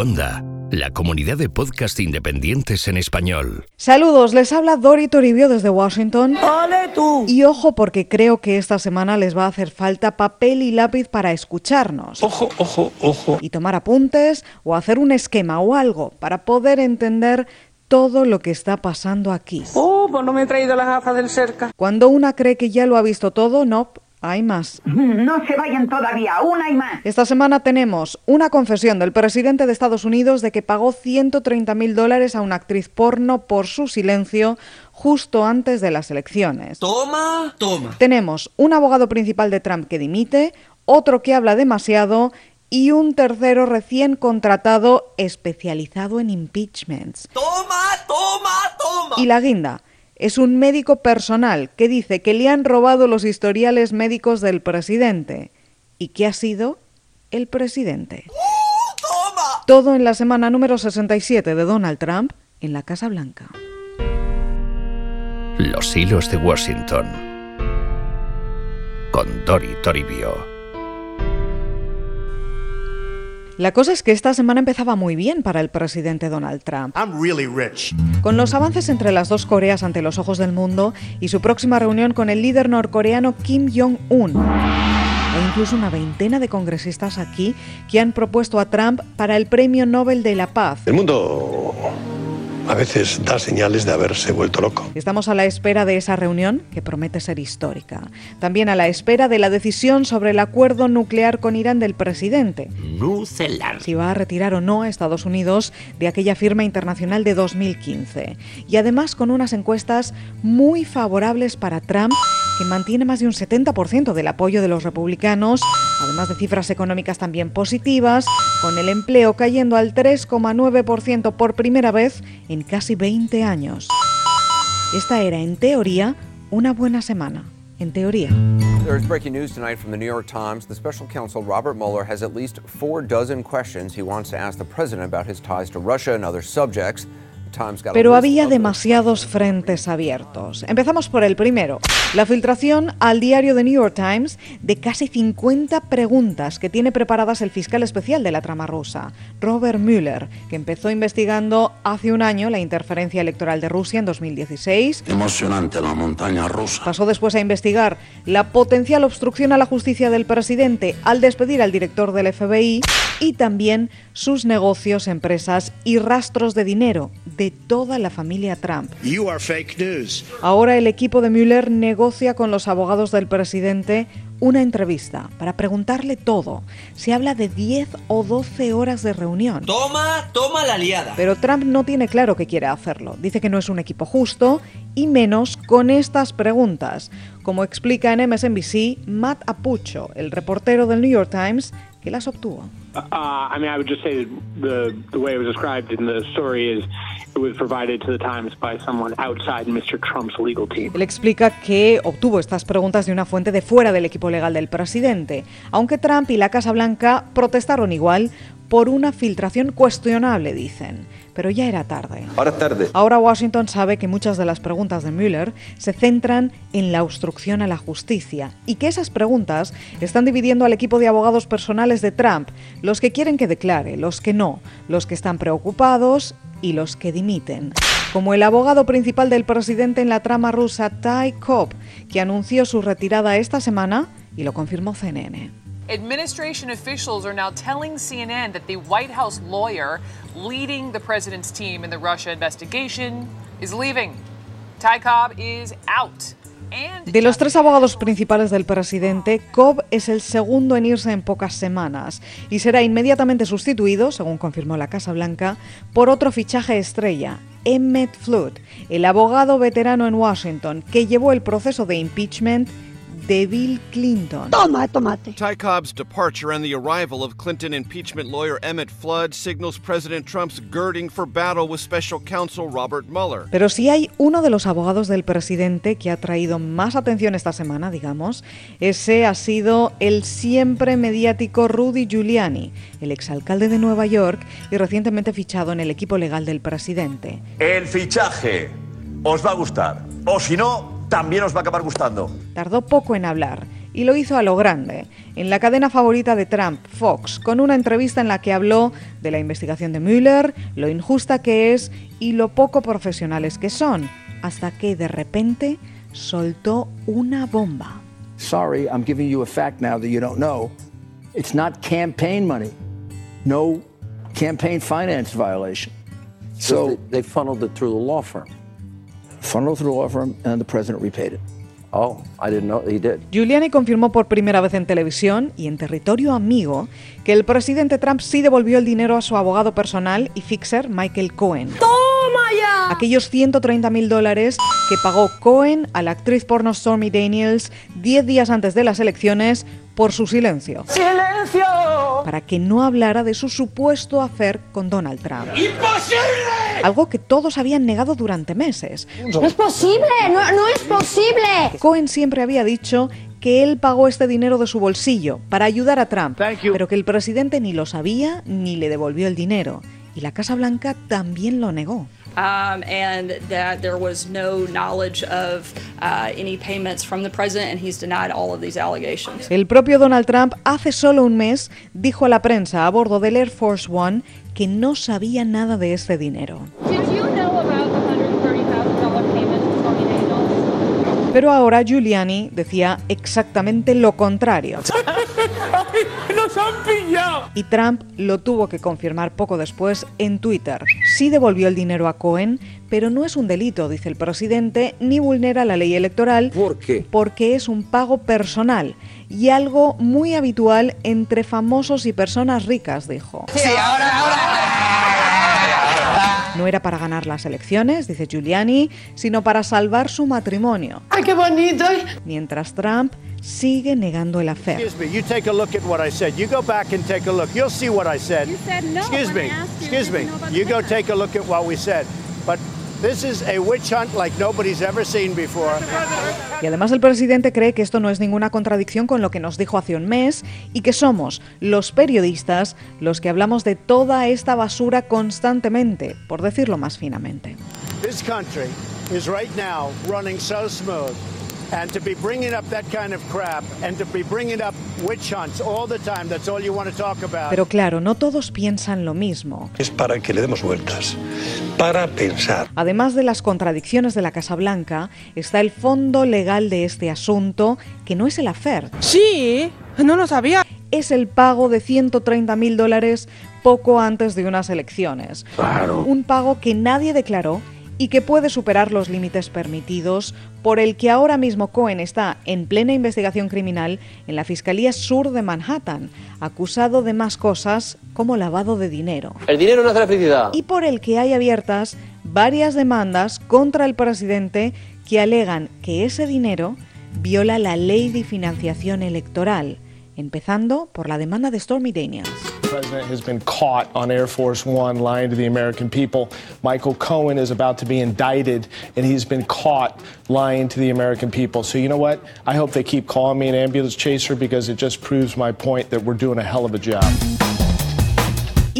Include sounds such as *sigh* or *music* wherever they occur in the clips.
Onda, la comunidad de podcast independientes en español. Saludos, les habla Dori Toribio desde Washington. ¡Ole tú! Y ojo porque creo que esta semana les va a hacer falta papel y lápiz para escucharnos. Ojo, ojo, ojo. Y tomar apuntes o hacer un esquema o algo para poder entender todo lo que está pasando aquí. Oh, pues no me he traído las gafas del cerca. Cuando una cree que ya lo ha visto todo, no, hay más. No se vayan todavía, una y más. Esta semana tenemos una confesión del presidente de Estados Unidos de que pagó 130 mil dólares a una actriz porno por su silencio justo antes de las elecciones. Toma, toma. Tenemos un abogado principal de Trump que dimite, otro que habla demasiado y un tercero recién contratado especializado en impeachments. Toma, toma, toma. Y la guinda es un médico personal que dice que le han robado los historiales médicos del presidente y que ha sido el presidente. ¡Uh, toma! Todo en la semana número 67 de Donald Trump en la Casa Blanca. Los hilos de Washington. Con Dori Toribio. La cosa es que esta semana empezaba muy bien para el presidente Donald Trump. I'm really rich. Con los avances entre las dos Coreas ante los ojos del mundo y su próxima reunión con el líder norcoreano Kim Jong-un. Hay incluso una veintena de congresistas aquí que han propuesto a Trump para el Premio Nobel de la Paz. El mundo a veces da señales de haberse vuelto loco. Estamos a la espera de esa reunión, que promete ser histórica. También a la espera de la decisión sobre el acuerdo nuclear con Irán del presidente. Nucelar. Si va a retirar o no a Estados Unidos de aquella firma internacional de 2015. Y además con unas encuestas muy favorables para Trump, que mantiene más de un 70% del apoyo de los republicanos, además de cifras económicas también positivas, con el empleo cayendo al 3,9% por primera vez en casi 20 años. Esta era, en teoría, una buena semana. En teoría. There's breaking news tonight from the New York Times. The special counsel Robert Mueller has at least four dozen questions he wants to ask the president about his ties to Russia and other subjects. Pero había demasiados frentes abiertos. Empezamos por el primero, la filtración al diario The New York Times de casi 50 preguntas que tiene preparadas el fiscal especial de la trama rusa, Robert Mueller, que empezó investigando hace un año la interferencia electoral de Rusia en 2016. Emocionante la montaña rusa. Pasó después a investigar la potencial obstrucción a la justicia del presidente al despedir al director del FBI y también sus negocios, empresas y rastros de dinero de toda la familia Trump. You are fake news. Ahora el equipo de Mueller negocia con los abogados del presidente una entrevista para preguntarle todo. Se habla de 10 o 12 horas de reunión. Toma, toma la liada. Pero Trump no tiene claro que quiere hacerlo. Dice que no es un equipo justo y menos con estas preguntas, como explica en MSNBC Matt Apucho, el reportero del New York Times, que las obtuvo. Uh, I mean, I would just say the the way it was described in the story is it was provided to the Times by someone outside Mr. Trump's legal team. Él explica que obtuvo estas preguntas de una fuente de fuera del equipo legal del presidente, aunque Trump y la Casa Blanca protestaron igual por una filtración cuestionable, dicen. Pero ya era tarde. Ahora es tarde. Ahora Washington sabe que muchas de las preguntas de Mueller se centran en la obstrucción a la justicia y que esas preguntas están dividiendo al equipo de abogados personales de Trump, los que quieren que declare, los que no, los que están preocupados y los que dimiten. Como el abogado principal del presidente en la trama rusa Ty Cobb, que anunció su retirada esta semana y lo confirmó CNN. Administration officials are now telling CNN that the White House lawyer leading the president's team in the Russia investigation is leaving. Ty Cobb is out. De los tres abogados principales del presidente, Cobb es el segundo en irse en pocas semanas y será inmediatamente sustituido, según confirmó la Casa Blanca, por otro fichaje estrella, Emmett Flood, el abogado veterano en Washington que llevó el proceso de impeachment de Bill Clinton. Toma, tomate. Ty Cobb's departure and the arrival of Clinton impeachment lawyer Emmett Flood signals President Trump's girding for battle with special counsel Robert Mueller. Pero si hay uno de los abogados del presidente que ha traído más atención esta semana, digamos, ese ha sido el siempre mediático Rudy Giuliani, el exalcalde de Nueva York y recientemente fichado en el equipo legal del presidente. El fichaje os va a gustar. O si no, también os va a acabar gustando. Tardó poco en hablar Y lo hizo a lo grande, en la cadena favorita de Trump, Fox, con una entrevista en la que habló de la investigación de Mueller, lo injusta que es y lo poco profesionales que son, hasta que de repente soltó una bomba. Sorry, I'm giving you a fact now that you don't know. It's not campaign money. No campaign finance violation. So they, they funneled it through the law firm. Funneled through the law firm, and the president repaid it. Oh, I didn't know he did. Giuliani confirmó por primera vez en televisión y en territorio amigo que el presidente Trump sí devolvió el dinero a su abogado personal y fixer Michael Cohen. ¡Toma ya! Aquellos 130 mil dólares que pagó Cohen a la actriz porno Stormy Daniels 10 días antes de las elecciones por su silencio. ¡Silencio! Para que no hablara de su supuesto hacer con Donald Trump. ¡Imposible! Algo que todos habían negado durante meses. ¡No es posible! ¡No, no es posible! Cohen siempre había dicho que él pagó este dinero de su bolsillo para ayudar a Trump, pero que el presidente ni lo sabía ni le devolvió el dinero. Y la Casa Blanca también lo negó. Um, and that there was no knowledge of uh, any payments from the president, and he's denied all of these allegations. El propio Donald Trump hace solo un mes dijo a la prensa a bordo del Air Force One que no sabía nada de este dinero. Pero ahora Giuliani decía exactamente lo contrario. *laughs* ¡Nos han pillado! Y Trump lo tuvo que confirmar poco después en Twitter. Sí devolvió el dinero a Cohen, pero no es un delito, dice el presidente, ni vulnera la ley electoral. ¿Por qué? Porque es un pago personal y algo muy habitual entre famosos y personas ricas, dijo. Sí, ahora, ahora. No era para ganar las elecciones, dice Giuliani, sino para salvar su matrimonio. ¡Ay, qué bonito! Mientras Trump sigue negando el affair. Excuse me, you take a look at what I said. You go back and take a look. You'll see what I said. You said no Excuse me, excuse me. go take a look at what we said. But this is a witch hunt like nobody's ever seen before. Y además el presidente cree que esto no es ninguna contradicción con lo que nos dijo hace un mes y que somos los periodistas los que hablamos de toda esta basura constantemente, por decirlo más finamente. This country is right now running so smooth. And to be bringing up that kind of crap and to be bringing up witch hunts all the time, that's all you want to talk about. Pero claro, no todos piensan lo mismo. Es para que le demos vueltas, para pensar. Además de las contradicciones de la Casa Blanca, está el fondo legal de este asunto, que no es el affair. Sí, no lo sabía. Es el pago de 130 mil dólares poco antes de unas elecciones. Claro. Un pago que nadie declaró y que puede superar los límites permitidos, por el que ahora mismo Cohen está en plena investigación criminal en la Fiscalía Sur de Manhattan, acusado de más cosas como lavado de dinero. El dinero no hace la felicidad. y por el que hay abiertas varias demandas contra el presidente que alegan que ese dinero viola la ley de financiación electoral, empezando por la demanda de Stormy Daniels. President has been caught on Air Force One lying to the American people. Michael Cohen is about to be indicted, and he's been caught lying to the American people. So, you know what? I hope they keep calling me an ambulance chaser because it just proves my point that we're doing a hell of a job.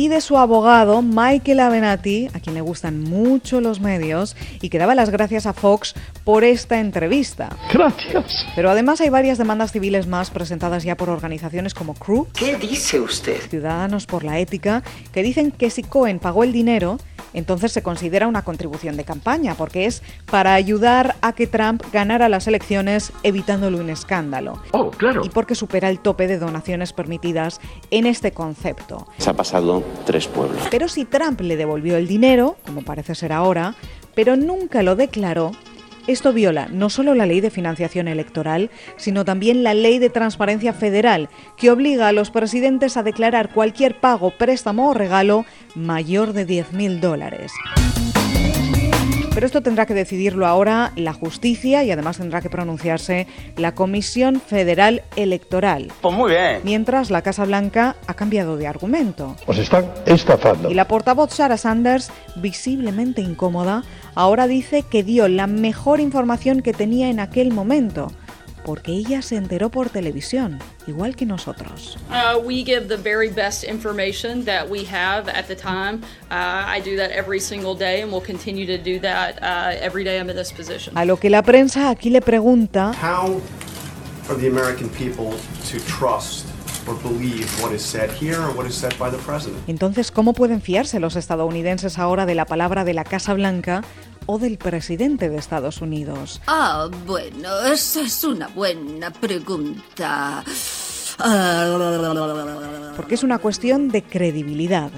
Y de su abogado Michael Avenatti, a quien le gustan mucho los medios, y que daba las gracias a Fox por esta entrevista. Gracias. Pero además hay varias demandas civiles más presentadas ya por organizaciones como Crew, ¿Qué dice usted? Ciudadanos por la Ética, que dicen que si Cohen pagó el dinero, entonces se considera una contribución de campaña, porque es para ayudar a que Trump ganara las elecciones evitándole un escándalo. Oh, claro. Y porque supera el tope de donaciones permitidas en este concepto. Se ha pasado tres pueblos. Pero si Trump le devolvió el dinero, como parece ser ahora, pero nunca lo declaró, esto viola no solo la ley de financiación electoral, sino también la ley de transparencia federal, que obliga a los presidentes a declarar cualquier pago, préstamo o regalo mayor de 10.000 dólares. Pero esto tendrá que decidirlo ahora la justicia y además tendrá que pronunciarse la Comisión Federal Electoral. Pues muy bien. Mientras la Casa Blanca ha cambiado de argumento. Os están estafando. Y la portavoz Sarah Sanders, visiblemente incómoda, ahora dice que dio la mejor información que tenía en aquel momento, porque ella se enteró por televisión, igual que nosotros. Uh, we give the very best information that we have at the time. Uh, I do that every single day, and we'll continue to do that uh, every day I'm in this position. A lo que la prensa aquí le pregunta How for the American people to trust or believe what is said here or what is said by the president. Entonces, ¿cómo pueden fiarse los estadounidenses ahora de la palabra de la Casa Blanca o del presidente de Estados Unidos? Ah, bueno, esa es una buena pregunta. Porque es una cuestión de credibilidad.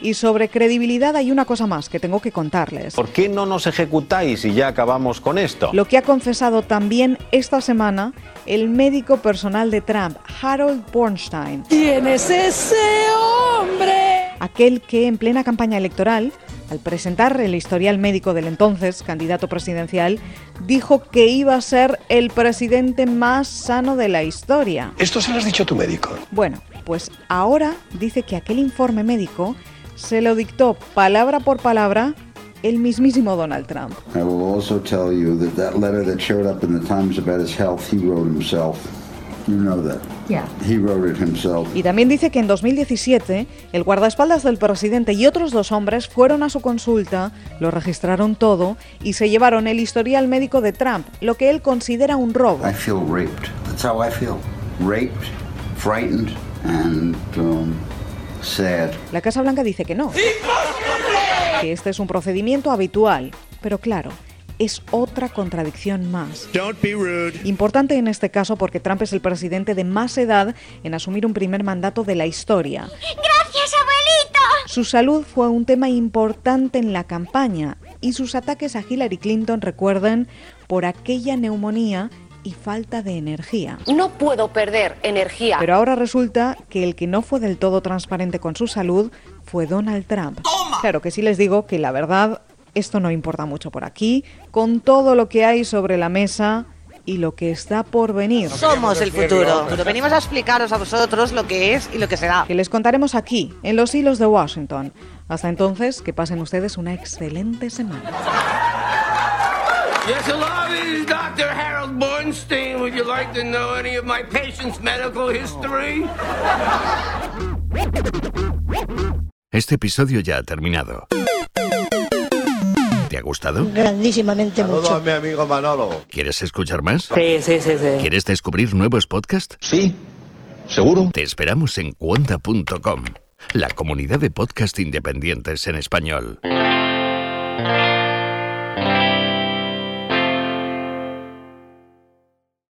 Y sobre credibilidad hay una cosa más que tengo que contarles. ¿Por qué no nos ejecutáis y ya acabamos con esto? Lo que ha confesado también esta semana el médico personal de Trump, Harold Bornstein. ¿Quién es ese hombre? Aquel que en plena campaña electoral, al presentar el historial médico del entonces candidato presidencial, dijo que iba a ser el presidente más sano de la historia. Esto se lo has dicho a tu médico. Bueno, pues ahora dice que aquel informe médico se lo dictó palabra por palabra el mismísimo Donald Trump. I will also tell you that that letter that showed up in the Times about his health, he wrote himself. You know that. Yeah. He wrote it himself. Y también dice que en 2017 el guardaespaldas del presidente y otros dos hombres fueron a su consulta, lo registraron todo y se llevaron el historial médico de Trump, lo que él considera un robo. I feel raped. That's how I feel. Raped, frightened, and um, sad. La Casa Blanca dice que no. Que este es un procedimiento habitual. Pero claro, es otra contradicción más. Don't be rude. Importante en este caso porque Trump es el presidente de más edad en asumir un primer mandato de la historia. Gracias, abuelito. Su salud fue un tema importante en la campaña y sus ataques a Hillary Clinton recuerdan por aquella neumonía y falta de energía. No puedo perder energía. Pero ahora resulta que el que no fue del todo transparente con su salud fue Donald Trump. Claro que sí les digo que la verdad esto no importa mucho por aquí, con todo lo que hay sobre la mesa y lo que está por venir. Somos el futuro. Venimos a explicaros a vosotros lo que es y lo que será. Que les contaremos aquí, en los hilos de Washington. Hasta entonces, que pasen ustedes una excelente semana. Yes, hello, this is Dr. Harold Bornstein. Would you like to know any of my patient's medical history? Este episodio ya ha terminado. ¿Te ha gustado? Grandísimamente mucho. mi amigo Manolo. ¿Quieres escuchar más? Sí, sí, sí, sí. ¿Quieres descubrir nuevos podcasts? Sí, seguro. Te esperamos en cuonda.com, la comunidad de podcast independientes en español.